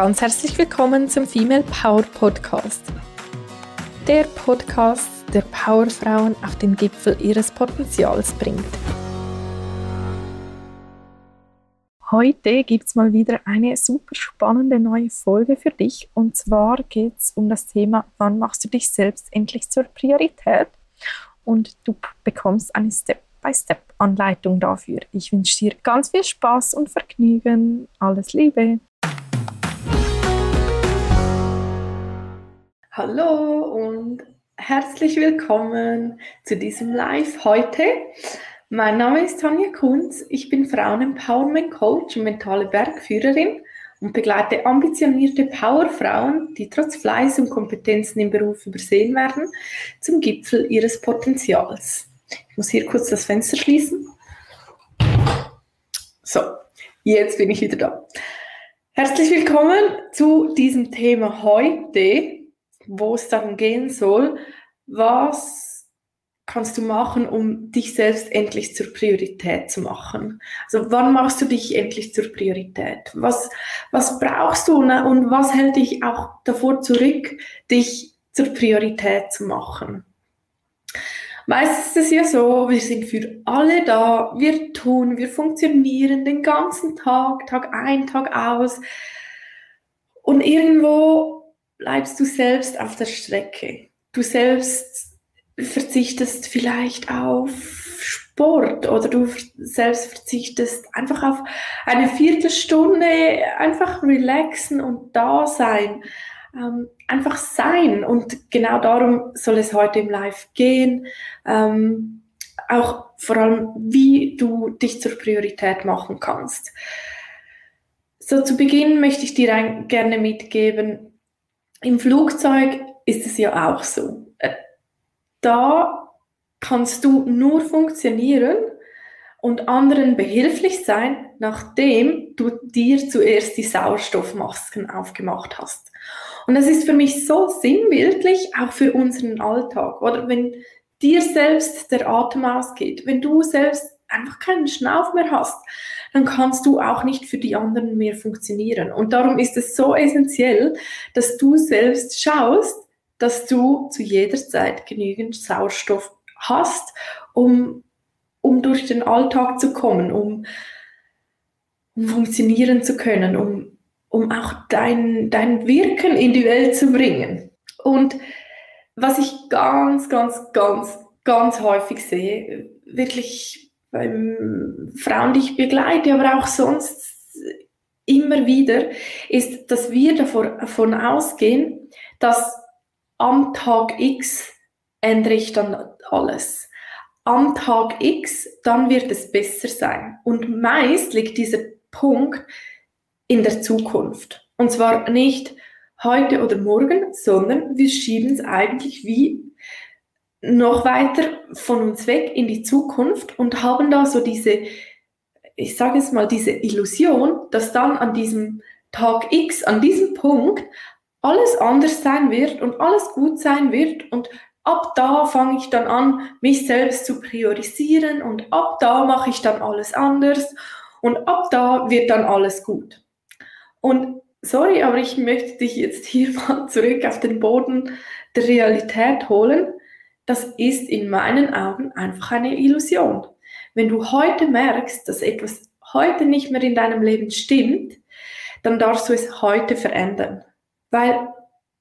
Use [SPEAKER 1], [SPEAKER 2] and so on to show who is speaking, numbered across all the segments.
[SPEAKER 1] ganz herzlich willkommen zum Female Power Podcast. Der Podcast, der Powerfrauen auf den Gipfel ihres Potenzials bringt. Heute gibt es mal wieder eine super spannende neue Folge für dich. Und zwar geht es um das Thema, wann machst du dich selbst endlich zur Priorität? Und du bekommst eine Step-by-Step-Anleitung dafür. Ich wünsche dir ganz viel Spaß und Vergnügen. Alles Liebe! Hallo und herzlich willkommen zu diesem Live heute. Mein Name ist Tanja Kunz, ich bin Frauen-Empowerment Coach und mentale Bergführerin und begleite ambitionierte Powerfrauen, die trotz Fleiß und Kompetenzen im Beruf übersehen werden, zum Gipfel ihres Potenzials. Ich muss hier kurz das Fenster schließen. So, jetzt bin ich wieder da. Herzlich willkommen zu diesem Thema heute wo es darum gehen soll, was kannst du machen, um dich selbst endlich zur Priorität zu machen? Also wann machst du dich endlich zur Priorität? Was, was brauchst du ne? und was hält dich auch davor zurück, dich zur Priorität zu machen? Meistens ist es ja so, wir sind für alle da, wir tun, wir funktionieren den ganzen Tag, Tag ein, Tag aus. Und irgendwo bleibst du selbst auf der Strecke. Du selbst verzichtest vielleicht auf Sport oder du selbst verzichtest einfach auf eine Viertelstunde, einfach relaxen und da sein. Ähm, einfach sein. Und genau darum soll es heute im Live gehen. Ähm, auch vor allem, wie du dich zur Priorität machen kannst. So zu Beginn möchte ich dir gerne mitgeben, im Flugzeug ist es ja auch so. Äh, da kannst du nur funktionieren und anderen behilflich sein, nachdem du dir zuerst die Sauerstoffmasken aufgemacht hast. Und das ist für mich so sinnbildlich, auch für unseren Alltag. Oder wenn dir selbst der Atem ausgeht, wenn du selbst einfach keinen Schnauf mehr hast, dann kannst du auch nicht für die anderen mehr funktionieren. Und darum ist es so essentiell, dass du selbst schaust, dass du zu jeder Zeit genügend Sauerstoff hast, um, um durch den Alltag zu kommen, um, um funktionieren zu können, um, um auch dein, dein Wirken in die Welt zu bringen. Und was ich ganz, ganz, ganz, ganz häufig sehe, wirklich beim Frauen, die ich begleite, aber auch sonst immer wieder, ist, dass wir davon ausgehen, dass am Tag X ändere ich dann alles. Am Tag X, dann wird es besser sein. Und meist liegt dieser Punkt in der Zukunft. Und zwar nicht heute oder morgen, sondern wir schieben es eigentlich wie noch weiter von uns weg in die Zukunft und haben da so diese, ich sage es mal, diese Illusion, dass dann an diesem Tag X, an diesem Punkt, alles anders sein wird und alles gut sein wird und ab da fange ich dann an, mich selbst zu priorisieren und ab da mache ich dann alles anders und ab da wird dann alles gut. Und sorry, aber ich möchte dich jetzt hier mal zurück auf den Boden der Realität holen das ist in meinen Augen einfach eine Illusion. Wenn du heute merkst, dass etwas heute nicht mehr in deinem Leben stimmt, dann darfst du es heute verändern. Weil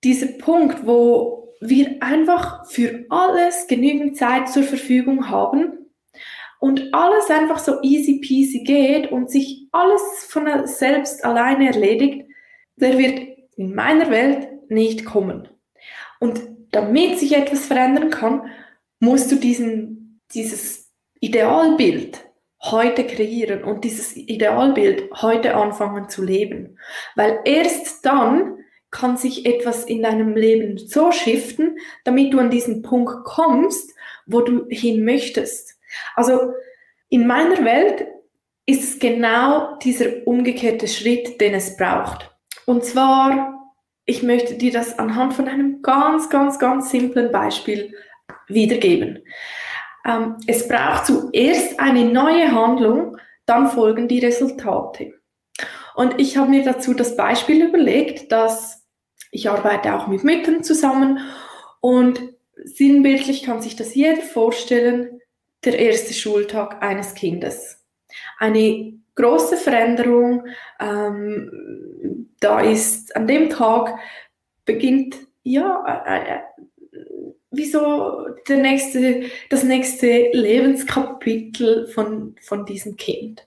[SPEAKER 1] dieser Punkt, wo wir einfach für alles genügend Zeit zur Verfügung haben und alles einfach so easy peasy geht und sich alles von selbst alleine erledigt, der wird in meiner Welt nicht kommen. Und damit sich etwas verändern kann, musst du diesen, dieses Idealbild heute kreieren und dieses Idealbild heute anfangen zu leben. Weil erst dann kann sich etwas in deinem Leben so shiften, damit du an diesen Punkt kommst, wo du hin möchtest. Also in meiner Welt ist es genau dieser umgekehrte Schritt, den es braucht. Und zwar ich möchte dir das anhand von einem ganz, ganz, ganz simplen Beispiel wiedergeben. Ähm, es braucht zuerst eine neue Handlung, dann folgen die Resultate. Und ich habe mir dazu das Beispiel überlegt, dass ich arbeite auch mit Müttern zusammen und sinnbildlich kann sich das jeder vorstellen, der erste Schultag eines Kindes. Eine große Veränderung, ähm, da ist an dem Tag beginnt ja äh, äh wie so der nächste, das nächste Lebenskapitel von, von diesem Kind.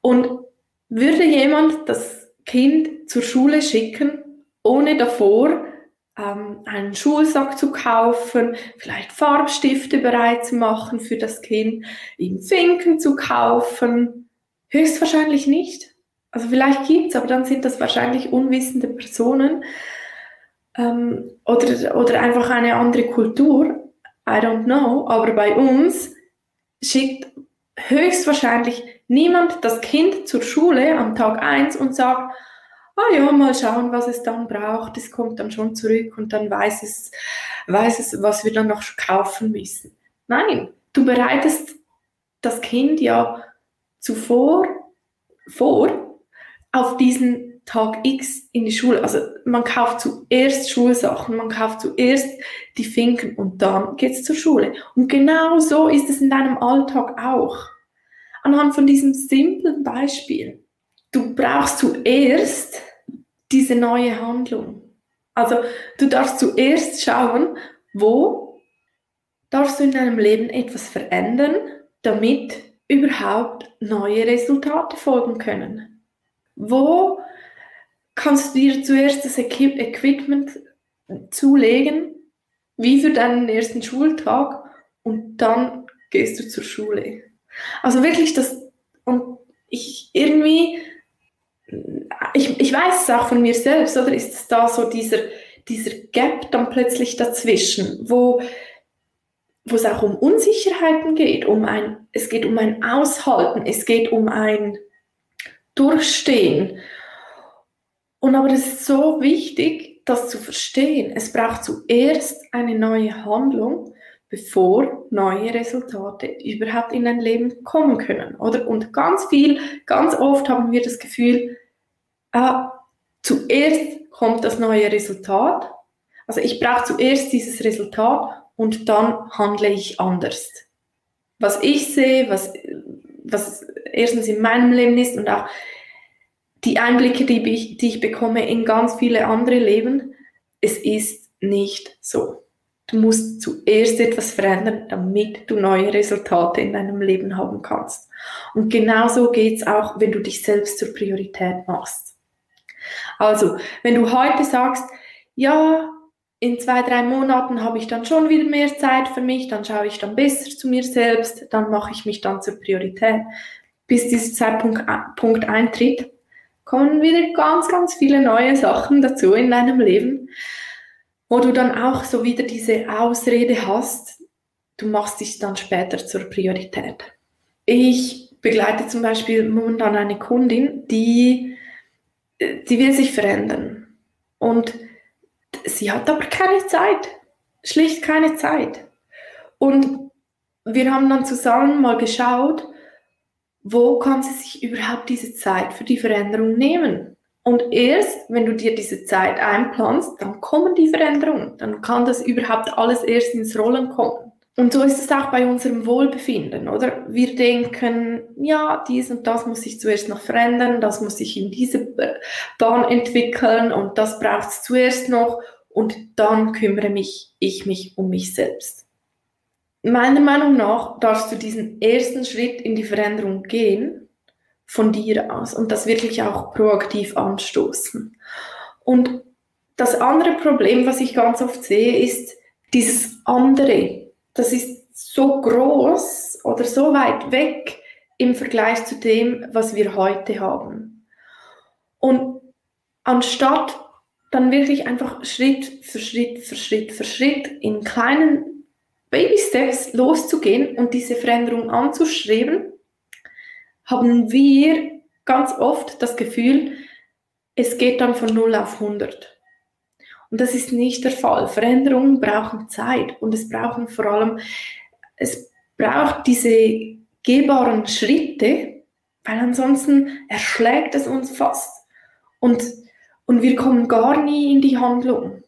[SPEAKER 1] Und würde jemand das Kind zur Schule schicken, ohne davor ähm, einen Schulsack zu kaufen, vielleicht Farbstifte bereit zu machen für das Kind, ihm Finken zu kaufen? Höchstwahrscheinlich nicht. Also vielleicht gibt es, aber dann sind das wahrscheinlich unwissende Personen ähm, oder, oder einfach eine andere Kultur. I don't know. Aber bei uns schickt höchstwahrscheinlich niemand das Kind zur Schule am Tag 1 und sagt, ah ja, mal schauen, was es dann braucht. Es kommt dann schon zurück und dann weiß es, weiß es, was wir dann noch kaufen müssen. Nein, du bereitest das Kind ja zuvor vor auf diesen Tag X in die Schule. Also man kauft zuerst Schulsachen, man kauft zuerst die Finken und dann geht es zur Schule. Und genau so ist es in deinem Alltag auch. Anhand von diesem simplen Beispiel. Du brauchst zuerst diese neue Handlung. Also du darfst zuerst schauen, wo darfst du in deinem Leben etwas verändern, damit überhaupt neue Resultate folgen können. Wo kannst du dir zuerst das Equipment zulegen, wie für deinen ersten Schultag, und dann gehst du zur Schule. Also wirklich das, und ich irgendwie, ich, ich weiß es auch von mir selbst, oder ist es da so dieser, dieser Gap dann plötzlich dazwischen, wo, wo es auch um Unsicherheiten geht, um ein, es geht um ein Aushalten, es geht um ein Durchstehen. Und aber es ist so wichtig, das zu verstehen. Es braucht zuerst eine neue Handlung, bevor neue Resultate überhaupt in dein Leben kommen können. Oder? Und ganz viel, ganz oft haben wir das Gefühl, äh, zuerst kommt das neue Resultat. Also ich brauche zuerst dieses Resultat und dann handle ich anders. Was ich sehe, was, was erstens in meinem Leben ist und auch die Einblicke, die ich, die ich bekomme in ganz viele andere Leben, es ist nicht so. Du musst zuerst etwas verändern, damit du neue Resultate in deinem Leben haben kannst. Und genauso geht es auch, wenn du dich selbst zur Priorität machst. Also, wenn du heute sagst, ja, in zwei, drei Monaten habe ich dann schon wieder mehr Zeit für mich, dann schaue ich dann besser zu mir selbst, dann mache ich mich dann zur Priorität, bis dieser Zeitpunkt Punkt eintritt, kommen wieder ganz, ganz viele neue Sachen dazu in deinem Leben, wo du dann auch so wieder diese Ausrede hast, du machst dich dann später zur Priorität. Ich begleite zum Beispiel momentan eine Kundin, die, die will sich verändern und sie hat aber keine Zeit, schlicht keine Zeit. Und wir haben dann zusammen mal geschaut, wo kann sie sich überhaupt diese Zeit für die Veränderung nehmen? Und erst, wenn du dir diese Zeit einplanst, dann kommen die Veränderungen. Dann kann das überhaupt alles erst ins Rollen kommen. Und so ist es auch bei unserem Wohlbefinden, oder? Wir denken, ja, dies und das muss ich zuerst noch verändern, das muss ich in diese Bahn entwickeln und das braucht es zuerst noch und dann kümmere mich ich mich um mich selbst meiner Meinung nach darfst du diesen ersten Schritt in die Veränderung gehen von dir aus und das wirklich auch proaktiv anstoßen. Und das andere Problem, was ich ganz oft sehe, ist dieses andere. Das ist so groß oder so weit weg im Vergleich zu dem, was wir heute haben. Und anstatt dann wirklich einfach Schritt für Schritt für Schritt für Schritt in kleinen Baby Steps loszugehen und diese Veränderung anzustreben, haben wir ganz oft das Gefühl, es geht dann von 0 auf 100. Und das ist nicht der Fall. Veränderungen brauchen Zeit und es brauchen vor allem, es braucht diese gehbaren Schritte, weil ansonsten erschlägt es uns fast und, und wir kommen gar nie in die Handlung.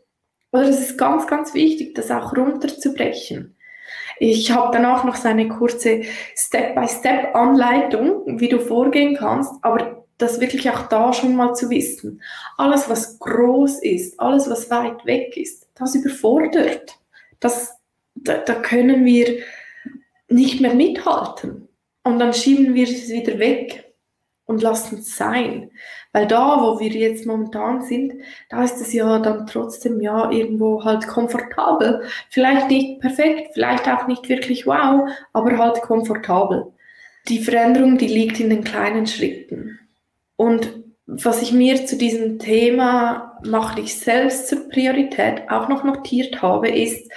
[SPEAKER 1] Oder es ist ganz, ganz wichtig, das auch runterzubrechen. Ich habe danach noch so eine kurze Step-by-Step-Anleitung, wie du vorgehen kannst, aber das wirklich auch da schon mal zu wissen. Alles, was groß ist, alles, was weit weg ist, das überfordert. Das, da, da können wir nicht mehr mithalten. Und dann schieben wir es wieder weg und lassen es sein. Weil da, wo wir jetzt momentan sind, da ist es ja dann trotzdem ja irgendwo halt komfortabel. Vielleicht nicht perfekt, vielleicht auch nicht wirklich wow, aber halt komfortabel. Die Veränderung, die liegt in den kleinen Schritten. Und was ich mir zu diesem Thema mach dich selbst zur Priorität auch noch notiert habe, ist,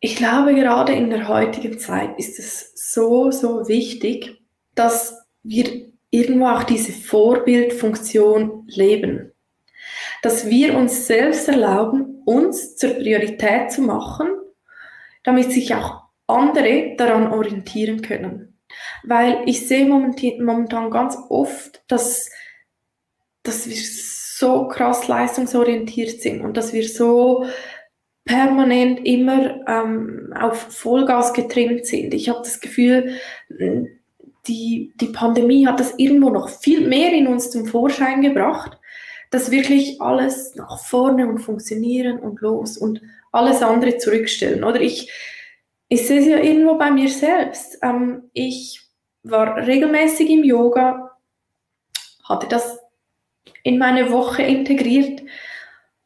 [SPEAKER 1] ich glaube, gerade in der heutigen Zeit ist es so, so wichtig, dass wir irgendwo auch diese Vorbildfunktion leben. Dass wir uns selbst erlauben, uns zur Priorität zu machen, damit sich auch andere daran orientieren können. Weil ich sehe momentan ganz oft, dass, dass wir so krass leistungsorientiert sind und dass wir so permanent immer ähm, auf Vollgas getrimmt sind. Ich habe das Gefühl, die, die Pandemie hat das irgendwo noch viel mehr in uns zum Vorschein gebracht, dass wirklich alles nach vorne und funktionieren und los und alles andere zurückstellen. Oder ich, ich sehe es ja irgendwo bei mir selbst. Ähm, ich war regelmäßig im Yoga, hatte das in meine Woche integriert,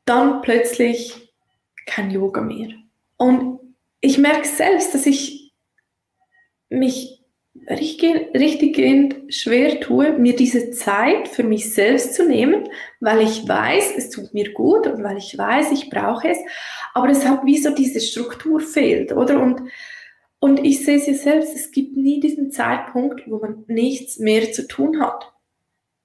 [SPEAKER 1] dann plötzlich kein Yoga mehr. Und ich merke selbst, dass ich mich richtiggehend schwer tue, mir diese Zeit für mich selbst zu nehmen, weil ich weiß, es tut mir gut und weil ich weiß, ich brauche es, aber es hat wie so diese Struktur fehlt, oder? Und, und ich sehe es ja selbst, es gibt nie diesen Zeitpunkt, wo man nichts mehr zu tun hat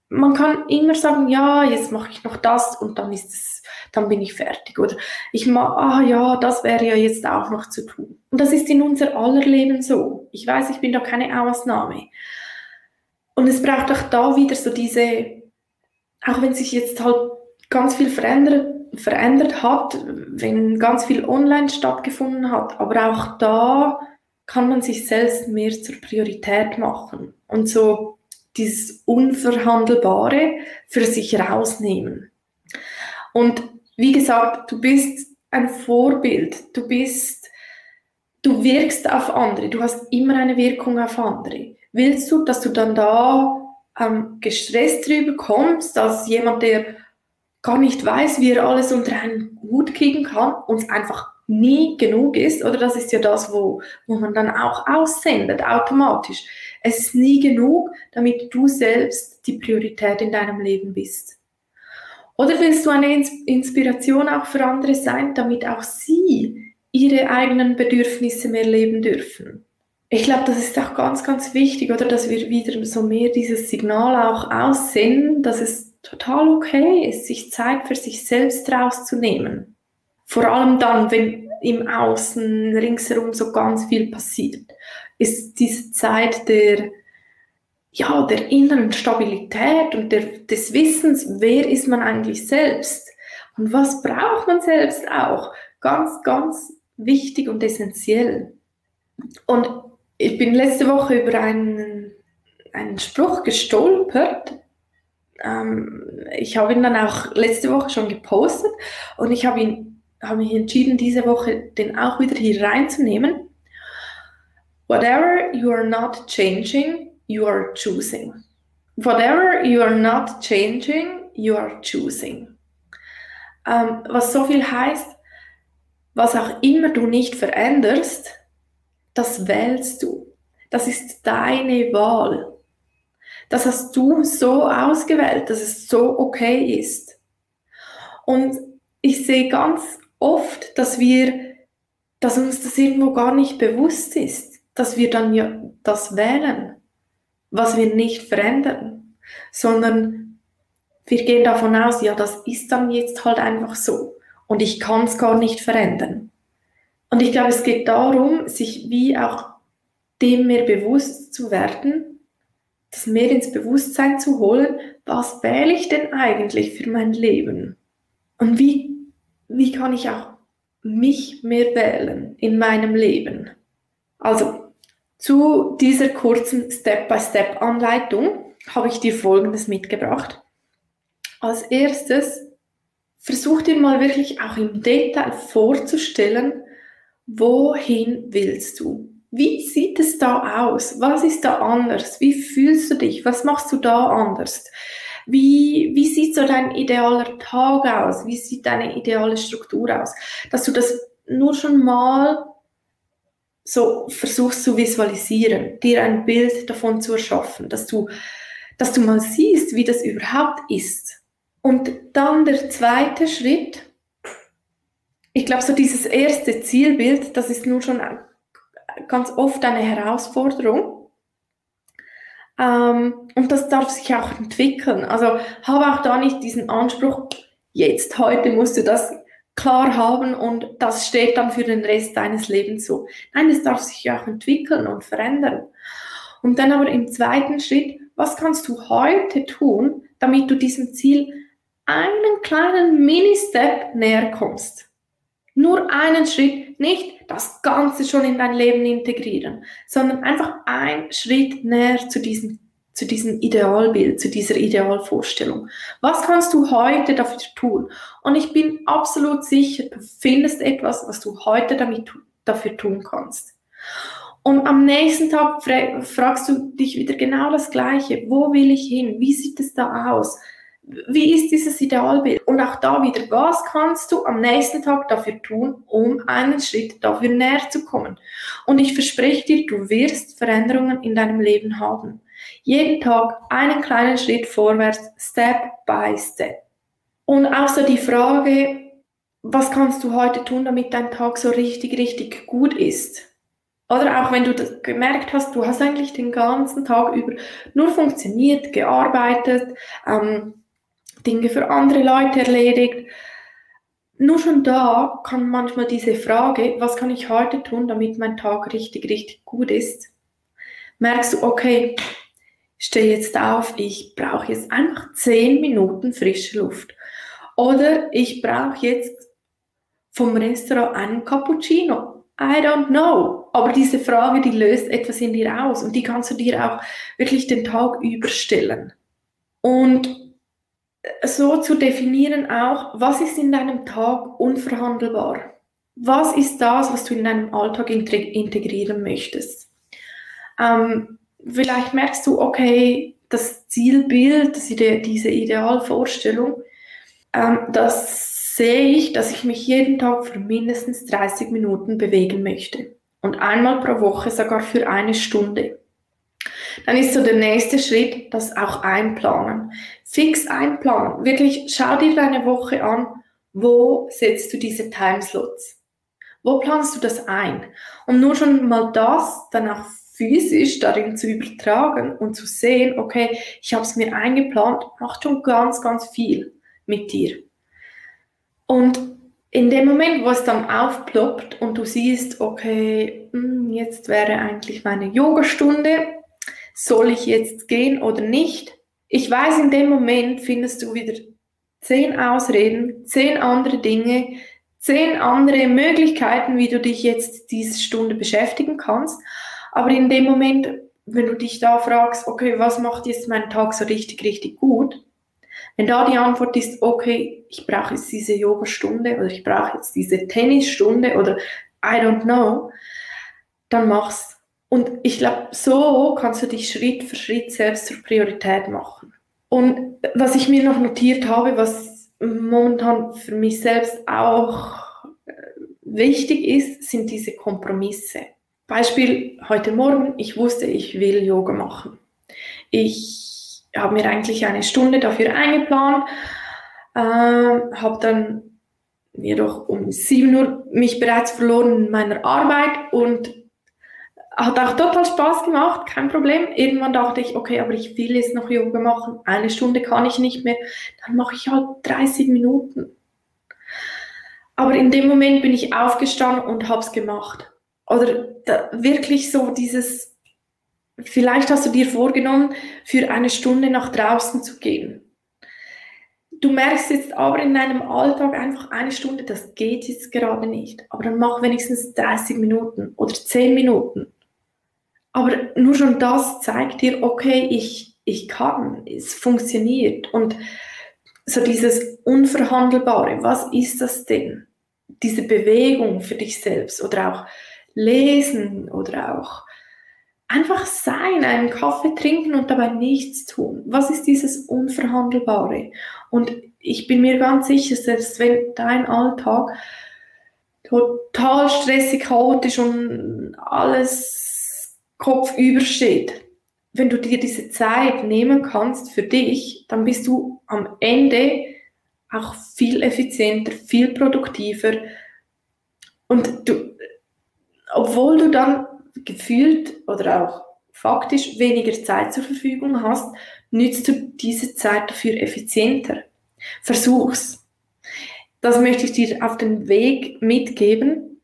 [SPEAKER 1] man kann immer sagen, ja, jetzt mache ich noch das und dann ist es, dann bin ich fertig. Oder ich mache, ah ja, das wäre ja jetzt auch noch zu tun. Und das ist in unser aller Leben so. Ich weiß, ich bin da keine Ausnahme. Und es braucht auch da wieder so diese, auch wenn sich jetzt halt ganz viel verändert, verändert hat, wenn ganz viel online stattgefunden hat, aber auch da kann man sich selbst mehr zur Priorität machen. Und so dieses Unverhandelbare für sich rausnehmen. Und wie gesagt, du bist ein Vorbild, du bist, du wirkst auf andere, du hast immer eine Wirkung auf andere. Willst du, dass du dann da ähm, gestresst drüber kommst, dass jemand, der gar nicht weiß, wie er alles unter einen Hut kriegen kann, uns einfach nie genug ist, oder das ist ja das, wo, wo man dann auch aussendet, automatisch. Es ist nie genug, damit du selbst die Priorität in deinem Leben bist. Oder willst du eine Inspiration auch für andere sein, damit auch sie ihre eigenen Bedürfnisse mehr leben dürfen? Ich glaube, das ist auch ganz, ganz wichtig, oder dass wir wieder so mehr dieses Signal auch aussenden, dass es total okay ist, sich Zeit für sich selbst rauszunehmen. Vor allem dann, wenn im Außen ringsherum so ganz viel passiert, ist diese Zeit der, ja, der inneren Stabilität und der, des Wissens, wer ist man eigentlich selbst und was braucht man selbst auch, ganz, ganz wichtig und essentiell. Und ich bin letzte Woche über einen, einen Spruch gestolpert, ähm, ich habe ihn dann auch letzte Woche schon gepostet und ich habe ihn habe mich entschieden, diese Woche den auch wieder hier reinzunehmen. Whatever you are not changing, you are choosing. Whatever you are not changing, you are choosing. Ähm, was so viel heißt, was auch immer du nicht veränderst, das wählst du. Das ist deine Wahl. Das hast du so ausgewählt, dass es so okay ist. Und ich sehe ganz oft, dass wir, dass uns das irgendwo gar nicht bewusst ist, dass wir dann ja das wählen, was wir nicht verändern, sondern wir gehen davon aus, ja, das ist dann jetzt halt einfach so und ich kann es gar nicht verändern. Und ich glaube, es geht darum, sich wie auch dem mehr bewusst zu werden, das mehr ins Bewusstsein zu holen, was wähle ich denn eigentlich für mein Leben? Und wie, wie kann ich auch mich mehr wählen in meinem Leben? Also zu dieser kurzen Step-by-Step-Anleitung habe ich dir Folgendes mitgebracht. Als erstes versuch dir mal wirklich auch im Detail vorzustellen, wohin willst du? Wie sieht es da aus? Was ist da anders? Wie fühlst du dich? Was machst du da anders? Wie, wie sieht so dein idealer Tag aus? Wie sieht deine ideale Struktur aus? Dass du das nur schon mal so versuchst zu visualisieren, dir ein Bild davon zu erschaffen, dass du, dass du mal siehst, wie das überhaupt ist. Und dann der zweite Schritt, ich glaube, so dieses erste Zielbild, das ist nur schon ganz oft eine Herausforderung. Ähm, und das darf sich auch entwickeln. Also habe auch da nicht diesen Anspruch, jetzt, heute musst du das klar haben und das steht dann für den Rest deines Lebens so. Nein, es darf sich auch entwickeln und verändern. Und dann aber im zweiten Schritt, was kannst du heute tun, damit du diesem Ziel einen kleinen Mini-Step näher kommst? Nur einen Schritt, nicht das Ganze schon in dein Leben integrieren, sondern einfach ein Schritt näher zu diesem, zu diesem Idealbild, zu dieser Idealvorstellung. Was kannst du heute dafür tun? Und ich bin absolut sicher, du findest etwas, was du heute damit, dafür tun kannst. Und am nächsten Tag fragst du dich wieder genau das Gleiche. Wo will ich hin? Wie sieht es da aus? Wie ist dieses Idealbild? Und auch da wieder, was kannst du am nächsten Tag dafür tun, um einen Schritt dafür näher zu kommen? Und ich verspreche dir, du wirst Veränderungen in deinem Leben haben. Jeden Tag einen kleinen Schritt vorwärts, Step by Step. Und auch so die Frage, was kannst du heute tun, damit dein Tag so richtig, richtig gut ist? Oder auch wenn du das gemerkt hast, du hast eigentlich den ganzen Tag über nur funktioniert, gearbeitet, ähm, Dinge für andere Leute erledigt. Nur schon da kann manchmal diese Frage, was kann ich heute tun, damit mein Tag richtig, richtig gut ist, merkst du, okay, stehe jetzt auf, ich brauche jetzt einfach 10 Minuten frische Luft. Oder ich brauche jetzt vom Restaurant einen Cappuccino. I don't know. Aber diese Frage, die löst etwas in dir aus und die kannst du dir auch wirklich den Tag überstellen. Und so zu definieren auch, was ist in deinem Tag unverhandelbar? Was ist das, was du in deinem Alltag integrieren möchtest? Ähm, vielleicht merkst du, okay, das Zielbild, das Ide diese Idealvorstellung, ähm, das sehe ich, dass ich mich jeden Tag für mindestens 30 Minuten bewegen möchte. Und einmal pro Woche sogar für eine Stunde. Dann ist so der nächste Schritt das auch einplanen. Fix einplanen. Wirklich schau dir deine Woche an. Wo setzt du diese Timeslots? Wo planst du das ein? Und nur schon mal das dann auch physisch darin zu übertragen und zu sehen, okay, ich habe es mir eingeplant, macht schon ganz, ganz viel mit dir. Und in dem Moment, wo es dann aufploppt und du siehst, okay, hm, jetzt wäre eigentlich meine Yogastunde, soll ich jetzt gehen oder nicht? Ich weiß, in dem Moment findest du wieder zehn Ausreden, zehn andere Dinge, zehn andere Möglichkeiten, wie du dich jetzt diese Stunde beschäftigen kannst. Aber in dem Moment, wenn du dich da fragst, okay, was macht jetzt meinen Tag so richtig, richtig gut? Wenn da die Antwort ist, okay, ich brauche jetzt diese Yoga-Stunde oder ich brauche jetzt diese Tennisstunde oder I don't know, dann mach's. Und ich glaube, so kannst du dich Schritt für Schritt selbst zur Priorität machen. Und was ich mir noch notiert habe, was momentan für mich selbst auch äh, wichtig ist, sind diese Kompromisse. Beispiel heute Morgen, ich wusste, ich will Yoga machen. Ich habe mir eigentlich eine Stunde dafür eingeplant, äh, habe dann jedoch um 7 Uhr mich bereits verloren in meiner Arbeit und hat auch total Spaß gemacht, kein Problem. Irgendwann dachte ich, okay, aber ich will jetzt noch Yoga machen. Eine Stunde kann ich nicht mehr. Dann mache ich halt 30 Minuten. Aber in dem Moment bin ich aufgestanden und habe es gemacht. Oder da, wirklich so dieses, Vielleicht hast du dir vorgenommen, für eine Stunde nach draußen zu gehen. Du merkst jetzt aber in deinem Alltag einfach eine Stunde, das geht jetzt gerade nicht. Aber dann mach wenigstens 30 Minuten oder 10 Minuten. Aber nur schon das zeigt dir, okay, ich, ich kann, es funktioniert. Und so dieses Unverhandelbare, was ist das denn? Diese Bewegung für dich selbst oder auch lesen oder auch einfach sein, einen Kaffee trinken und dabei nichts tun. Was ist dieses Unverhandelbare? Und ich bin mir ganz sicher, selbst wenn dein Alltag total stressig, chaotisch und alles kopfüber steht, wenn du dir diese Zeit nehmen kannst für dich, dann bist du am Ende auch viel effizienter, viel produktiver. Und du, obwohl du dann gefühlt oder auch faktisch weniger Zeit zur Verfügung hast, nützt du diese Zeit dafür effizienter. Versuch's. Das möchte ich dir auf den Weg mitgeben.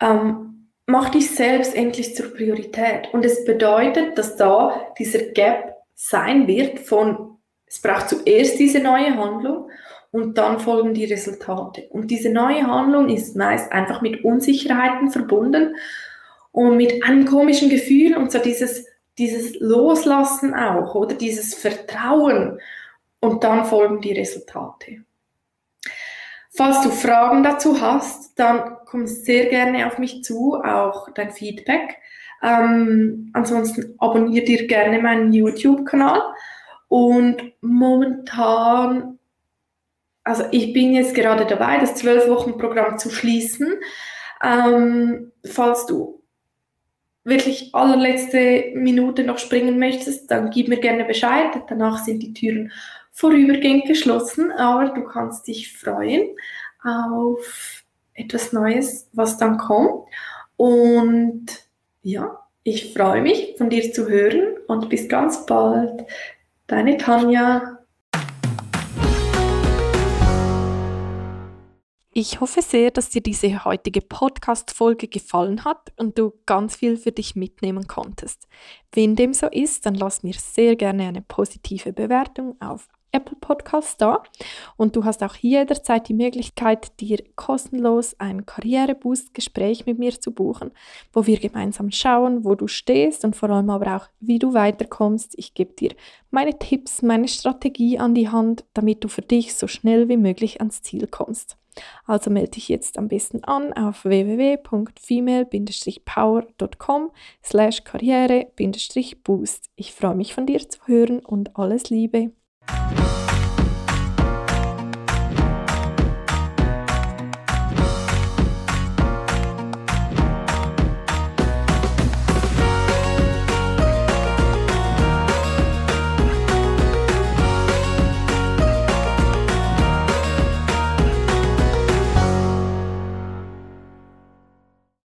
[SPEAKER 1] Ähm, mach dich selbst endlich zur Priorität. Und es bedeutet, dass da dieser Gap sein wird von, es braucht zuerst diese neue Handlung und dann folgen die Resultate. Und diese neue Handlung ist meist einfach mit Unsicherheiten verbunden und mit einem komischen Gefühl und so dieses, dieses Loslassen auch oder dieses Vertrauen und dann folgen die Resultate. Falls du Fragen dazu hast, dann komm sehr gerne auf mich zu, auch dein Feedback. Ähm, ansonsten abonniere dir gerne meinen YouTube-Kanal. Und momentan, also ich bin jetzt gerade dabei, das 12-Wochen-Programm zu schließen. Ähm, falls du wirklich allerletzte Minute noch springen möchtest, dann gib mir gerne Bescheid. Danach sind die Türen vorübergehend geschlossen, aber du kannst dich freuen auf etwas Neues, was dann kommt. Und ja, ich freue mich, von dir zu hören und bis ganz bald. Deine Tanja.
[SPEAKER 2] Ich hoffe sehr, dass dir diese heutige Podcast-Folge gefallen hat und du ganz viel für dich mitnehmen konntest. Wenn dem so ist, dann lass mir sehr gerne eine positive Bewertung auf Apple Podcast da und du hast auch jederzeit die Möglichkeit, dir kostenlos ein Karriereboost-Gespräch mit mir zu buchen, wo wir gemeinsam schauen, wo du stehst und vor allem aber auch, wie du weiterkommst. Ich gebe dir meine Tipps, meine Strategie an die Hand, damit du für dich so schnell wie möglich ans Ziel kommst. Also melde dich jetzt am besten an auf www.female-power.com slash karriere-boost. Ich freue mich von dir zu hören und alles Liebe.